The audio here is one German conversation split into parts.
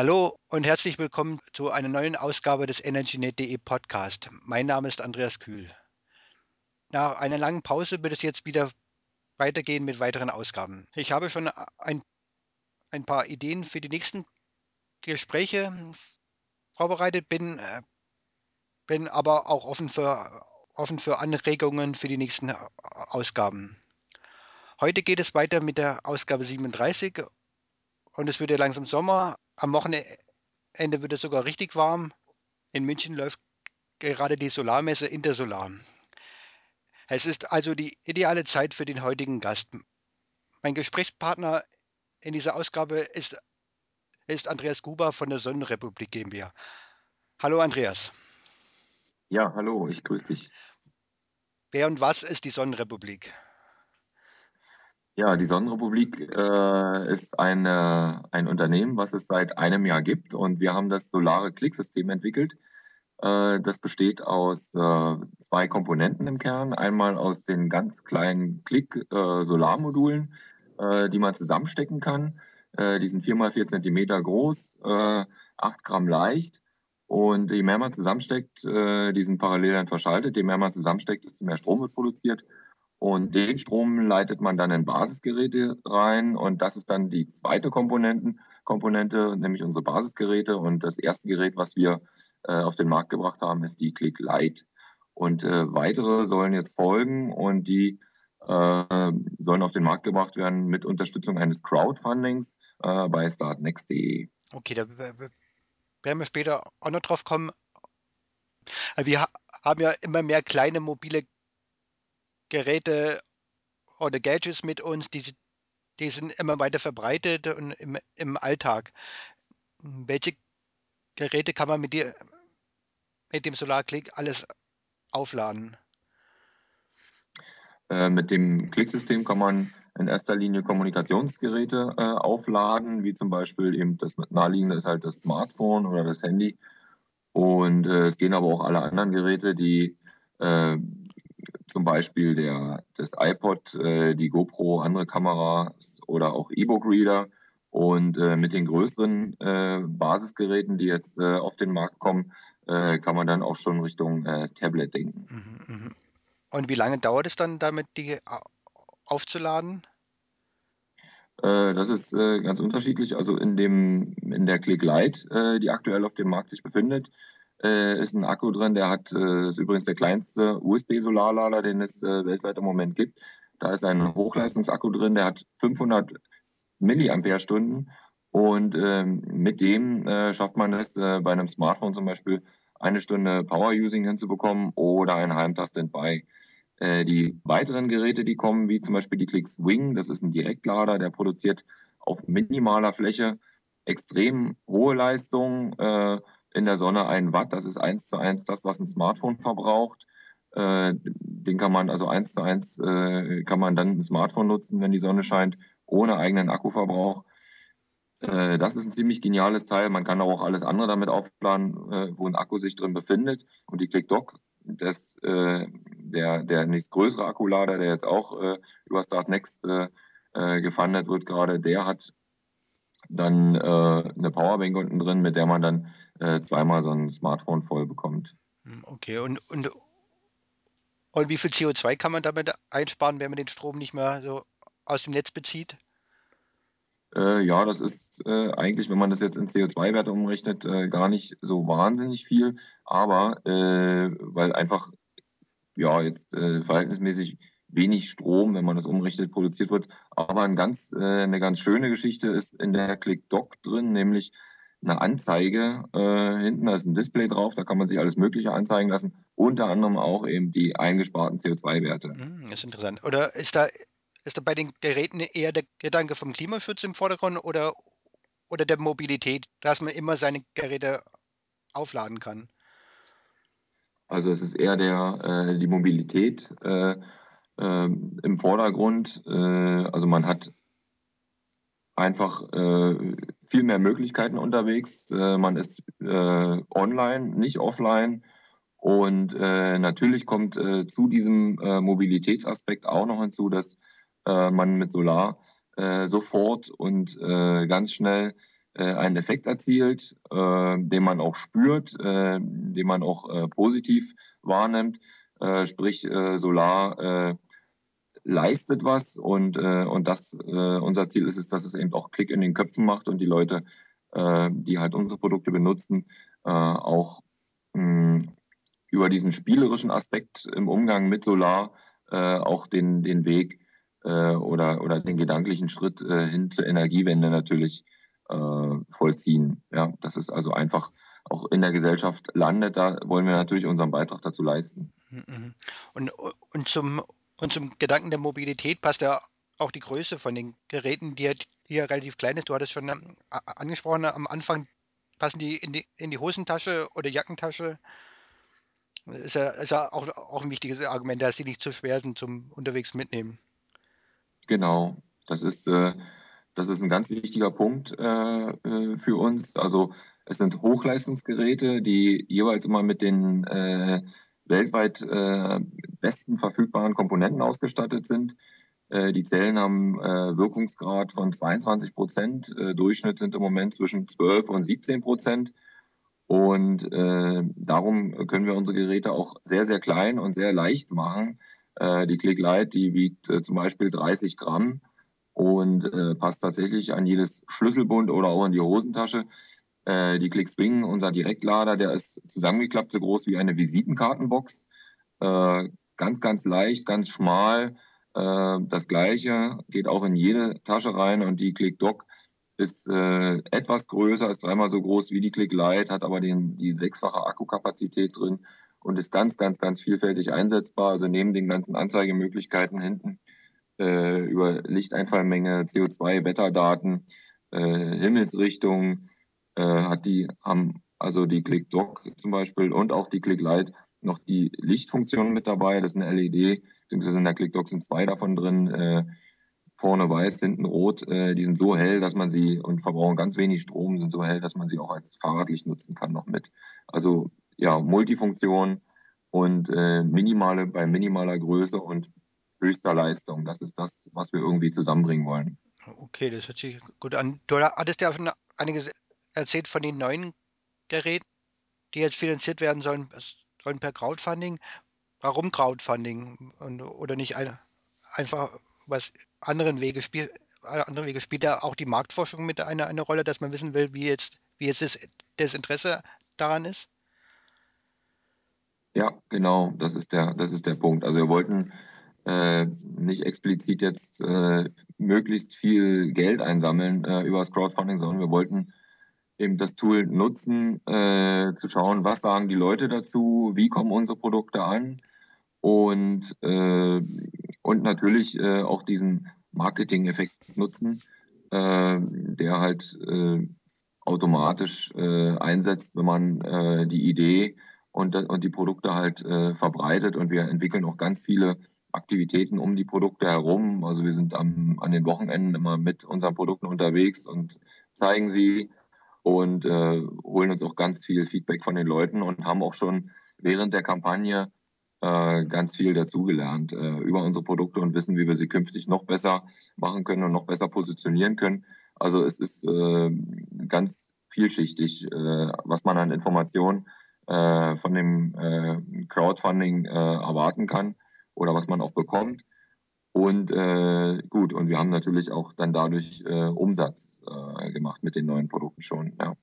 Hallo und herzlich willkommen zu einer neuen Ausgabe des EnergyNet.de Podcast. Mein Name ist Andreas Kühl. Nach einer langen Pause wird es jetzt wieder weitergehen mit weiteren Ausgaben. Ich habe schon ein, ein paar Ideen für die nächsten Gespräche vorbereitet, bin, äh, bin aber auch offen für, offen für Anregungen für die nächsten Ausgaben. Heute geht es weiter mit der Ausgabe 37 und es wird ja langsam Sommer. Am Wochenende wird es sogar richtig warm. In München läuft gerade die Solarmesse Intersolar. Es ist also die ideale Zeit für den heutigen Gast. Mein Gesprächspartner in dieser Ausgabe ist, ist Andreas Guber von der Sonnenrepublik GmbH. Hallo Andreas. Ja, hallo, ich grüße dich. Wer und was ist die Sonnenrepublik? Ja, die Sonnenrepublik äh, ist eine, ein Unternehmen, was es seit einem Jahr gibt und wir haben das solare Klicksystem entwickelt. Äh, das besteht aus äh, zwei Komponenten im Kern. Einmal aus den ganz kleinen Klick-Solarmodulen, äh, äh, die man zusammenstecken kann. Äh, die sind 4 mal 4 Zentimeter groß, 8 Gramm leicht. Und je mehr man zusammensteckt, die sind parallel dann verschaltet, je mehr man zusammensteckt, desto mehr Strom wird produziert. Und den Strom leitet man dann in Basisgeräte rein und das ist dann die zweite Komponenten, Komponente, nämlich unsere Basisgeräte. Und das erste Gerät, was wir äh, auf den Markt gebracht haben, ist die Click Lite. Und äh, weitere sollen jetzt folgen und die äh, sollen auf den Markt gebracht werden mit Unterstützung eines Crowdfundings äh, bei startnext.de. Okay, da werden wir später auch noch drauf kommen. Wir haben ja immer mehr kleine mobile Geräte oder Gadgets mit uns, die, die sind immer weiter verbreitet und im, im Alltag. Welche Geräte kann man mit, dir, mit dem SolarClick alles aufladen? Äh, mit dem Klicksystem kann man in erster Linie Kommunikationsgeräte äh, aufladen, wie zum Beispiel eben das naheliegende ist halt das Smartphone oder das Handy. Und äh, es gehen aber auch alle anderen Geräte, die äh, zum Beispiel der, das iPod, äh, die GoPro, andere Kameras oder auch E-Book-Reader. Und äh, mit den größeren äh, Basisgeräten, die jetzt äh, auf den Markt kommen, äh, kann man dann auch schon Richtung äh, Tablet denken. Mhm, mhm. Und wie lange dauert es dann damit, die aufzuladen? Das ist ganz unterschiedlich. Also in dem in der Click Lite, die aktuell auf dem Markt sich befindet, äh, ist ein Akku drin, der hat, äh, ist übrigens der kleinste USB-Solarlader, den es äh, weltweit im Moment gibt. Da ist ein Hochleistungsakku drin, der hat 500 Milliampere-Stunden und ähm, mit dem äh, schafft man es äh, bei einem Smartphone zum Beispiel eine Stunde Power-Using hinzubekommen oder einen halben Tag Standby. Äh, die weiteren Geräte, die kommen, wie zum Beispiel die Clicks Wing, das ist ein Direktlader, der produziert auf minimaler Fläche extrem hohe Leistung, äh, in der Sonne ein Watt. Das ist eins zu eins das, was ein Smartphone verbraucht. Äh, den kann man also eins zu eins äh, kann man dann ein Smartphone nutzen, wenn die Sonne scheint, ohne eigenen Akkuverbrauch. Äh, das ist ein ziemlich geniales Teil. Man kann auch alles andere damit aufladen, äh, wo ein Akku sich drin befindet. Und die ClickDock, das, äh, der, der nächstgrößere Akkulader, der jetzt auch äh, über Start Next äh, gefundet wird gerade, der hat dann äh, eine Powerbank unten drin, mit der man dann äh, zweimal so ein Smartphone voll bekommt. Hm, okay, und, und, und wie viel CO2 kann man damit einsparen, wenn man den Strom nicht mehr so aus dem Netz bezieht? Äh, ja, das ist äh, eigentlich, wenn man das jetzt in CO2-Werte umrechnet, äh, gar nicht so wahnsinnig viel, aber äh, weil einfach ja jetzt äh, verhältnismäßig wenig Strom, wenn man das umrichtet, produziert wird. Aber ein ganz, äh, eine ganz schöne Geschichte ist in der ClickDoc drin, nämlich eine Anzeige. Äh, hinten da ist ein Display drauf, da kann man sich alles Mögliche anzeigen lassen, unter anderem auch eben die eingesparten CO2-Werte. Hm, das ist interessant. Oder ist da, ist da bei den Geräten eher der Gedanke vom Klimaschutz im Vordergrund oder, oder der Mobilität, dass man immer seine Geräte aufladen kann? Also es ist eher der, äh, die Mobilität. Äh, äh, im Vordergrund. Äh, also man hat einfach äh, viel mehr Möglichkeiten unterwegs. Äh, man ist äh, online, nicht offline. Und natürlich kommt zu diesem Mobilitätsaspekt auch noch hinzu, dass man mit Solar sofort und ganz schnell einen Effekt erzielt, den man auch spürt, den man auch positiv wahrnimmt. Sprich, Solar leistet was und, äh, und das äh, unser Ziel ist es, dass es eben auch Klick in den Köpfen macht und die Leute, äh, die halt unsere Produkte benutzen, äh, auch mh, über diesen spielerischen Aspekt im Umgang mit Solar äh, auch den, den Weg äh, oder, oder den gedanklichen Schritt äh, hin zur Energiewende natürlich äh, vollziehen. Ja, das ist also einfach auch in der Gesellschaft landet, da wollen wir natürlich unseren Beitrag dazu leisten. Mhm. Und, und, zum, und zum Gedanken der Mobilität passt ja auch die Größe von den Geräten, die ja, die relativ klein ist. Du hattest schon ähm, angesprochen, am Anfang passen die in die, in die Hosentasche oder Jackentasche. Ist ja, ist ja auch, auch ein wichtiges Argument, dass die nicht zu schwer sind zum unterwegs mitnehmen. Genau, das ist, äh, das ist ein ganz wichtiger Punkt äh, äh, für uns. Also es sind Hochleistungsgeräte, die jeweils immer mit den äh, weltweit äh, besten verfügbaren Komponenten ausgestattet sind. Äh, die Zellen haben äh, Wirkungsgrad von 22 Prozent. Äh, Durchschnitt sind im Moment zwischen 12 und 17 Prozent. Und äh, darum können wir unsere Geräte auch sehr, sehr klein und sehr leicht machen. Äh, die Click Light, die wiegt zum Beispiel 30 Gramm und passt tatsächlich an jedes Schlüsselbund oder auch in die Hosentasche. Äh, die Click Swing, unser Direktlader, der ist zusammengeklappt so groß wie eine Visitenkartenbox. Äh, ganz, ganz leicht, ganz schmal. Äh, das gleiche geht auch in jede Tasche rein und die Click Dock ist äh, etwas größer, ist dreimal so groß wie die Click Light, hat aber den, die sechsfache Akkukapazität drin und ist ganz, ganz, ganz vielfältig einsetzbar. Also neben den ganzen Anzeigemöglichkeiten hinten äh, über Lichteinfallmenge, CO2, Wetterdaten, äh, Himmelsrichtung, hat die, haben also die Click Dock zum Beispiel und auch die Click Light noch die Lichtfunktion mit dabei. Das ist eine LED, beziehungsweise in der Click Dock sind zwei davon drin. Äh, vorne weiß, hinten rot. Äh, die sind so hell, dass man sie und verbrauchen ganz wenig Strom, sind so hell, dass man sie auch als Fahrradlicht nutzen kann noch mit. Also ja, Multifunktion und äh, minimale bei minimaler Größe und höchster Leistung. Das ist das, was wir irgendwie zusammenbringen wollen. Okay, das hört sich gut an. Du hattest ja schon einiges erzählt von den neuen Geräten, die jetzt finanziert werden sollen, sollen per Crowdfunding. Warum Crowdfunding und, oder nicht eine, einfach was anderen Wege spielt? Andere Wege spielt da auch die Marktforschung mit eine, eine Rolle, dass man wissen will, wie jetzt, wie jetzt das, das Interesse daran ist? Ja, genau, das ist der, das ist der Punkt. Also wir wollten äh, nicht explizit jetzt äh, möglichst viel Geld einsammeln äh, über das Crowdfunding, sondern wir wollten eben das Tool nutzen, äh, zu schauen, was sagen die Leute dazu, wie kommen unsere Produkte an und, äh, und natürlich äh, auch diesen Marketing-Effekt nutzen, äh, der halt äh, automatisch äh, einsetzt, wenn man die Idee und, und die Produkte halt verbreitet. Und wir entwickeln auch ganz viele Aktivitäten um die Produkte herum. Also wir sind am, an den Wochenenden immer mit unseren Produkten unterwegs und zeigen sie und äh, holen uns auch ganz viel Feedback von den Leuten und haben auch schon während der Kampagne äh, ganz viel dazugelernt äh, über unsere Produkte und wissen, wie wir sie künftig noch besser machen können und noch besser positionieren können. Also es ist äh, ganz vielschichtig, äh, was man an Informationen äh, von dem äh, Crowdfunding äh, erwarten kann oder was man auch bekommt. Und äh, gut, und wir haben natürlich auch dann dadurch äh, Umsatz äh, gemacht mit den neuen Produkten schon. Ja.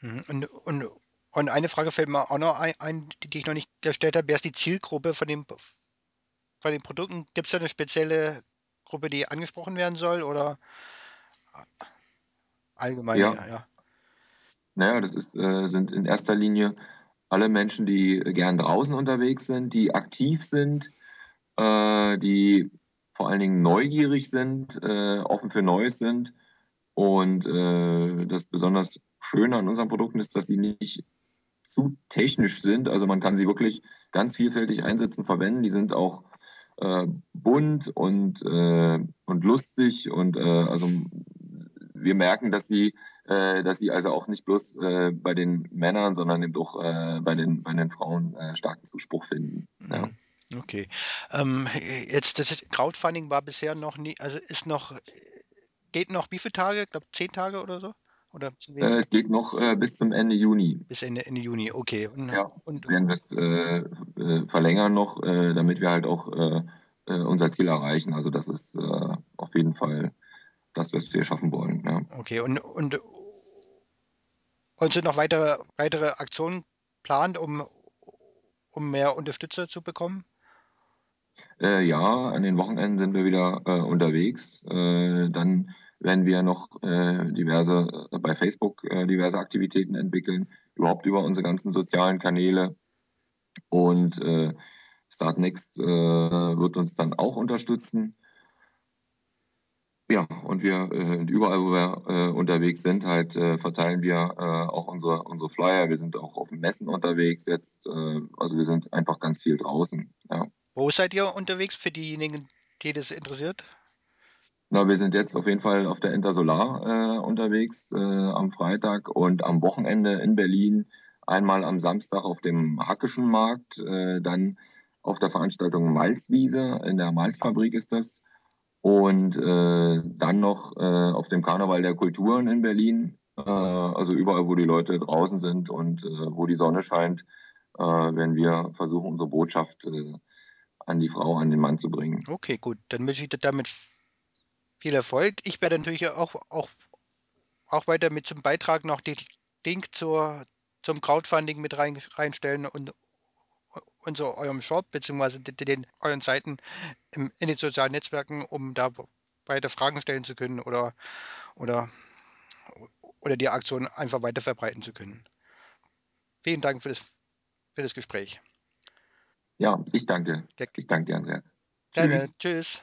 Mhm. Und, und, und eine Frage fällt mir auch noch ein, die ich noch nicht gestellt habe. Wer ist die Zielgruppe von, dem, von den Produkten? Gibt es da eine spezielle Gruppe, die angesprochen werden soll oder allgemein? Ja. ja, ja. Naja, das ist, äh, sind in erster Linie alle Menschen, die gern draußen unterwegs sind, die aktiv sind, äh, die vor allen Dingen neugierig sind, äh, offen für Neues sind. Und äh, das besonders Schöne an unseren Produkten ist, dass sie nicht zu technisch sind. Also man kann sie wirklich ganz vielfältig einsetzen, verwenden. Die sind auch äh, bunt und, äh, und lustig und äh, also wir merken, dass sie, äh, dass sie also auch nicht bloß bei den Männern, sondern eben auch bei, den, bei den Frauen starken Zuspruch finden. Ja. Mhm. Okay. Ähm, jetzt, das Crowdfunding war bisher noch nie, also ist noch, geht noch wie viele Tage? Ich glaube zehn Tage oder so? Oder Äh, es geht noch äh, bis zum Ende Juni. bis Ende, Ende Juni, okay. Und, Ja, und werden wir es äh, äh, verlängern noch, äh, damit wir halt auch äh, unser Ziel erreichen. Also das ist auf jeden Fall das, was wir schaffen wollen. Ja. okay, und, und, und sind noch weitere, weitere Aktionen geplant, um, um mehr Unterstützer zu bekommen? Äh, ja, an den Wochenenden sind wir wieder äh, unterwegs. Äh, dann werden wir noch äh, diverse äh, bei Facebook äh, diverse Aktivitäten entwickeln, überhaupt über unsere ganzen sozialen Kanäle. Und Startnext wird uns dann auch unterstützen. Ja, und wir äh, überall, wo wir unterwegs sind, halt verteilen wir auch unsere, unsere Flyer. Wir sind auch auf Messen unterwegs jetzt. Also wir sind einfach ganz viel draußen. Ja. Wo seid ihr unterwegs für diejenigen, die das interessiert? Na, wir sind jetzt auf jeden Fall auf der Intersolar äh, unterwegs äh, am Freitag und am Wochenende in Berlin. Einmal am Samstag auf dem Hackischen Markt, äh, dann auf der Veranstaltung Malzwiese, in der Malzfabrik ist das. Und äh, dann noch äh, auf dem Karneval der Kulturen in Berlin. Äh, also überall, wo die Leute draußen sind und wo die Sonne scheint, werden wir versuchen, unsere Botschaft äh, an die Frau, an den Mann zu bringen. Okay, gut. Dann wünsche ich dir damit viel Erfolg. Ich werde natürlich auch, auch, auch weiter mit zum Beitrag noch den Link zur, zum Crowdfunding mit rein, reinstellen und, und so eurem Shop beziehungsweise den, den euren Seiten im, in den sozialen Netzwerken, um da weiter Fragen stellen zu können oder, oder, oder die Aktion einfach weiter verbreiten zu können. Vielen Dank für das, für das Gespräch. Ja, ich danke. Ich danke dir, Andreas. Gerne. Tschüss. Tschüss.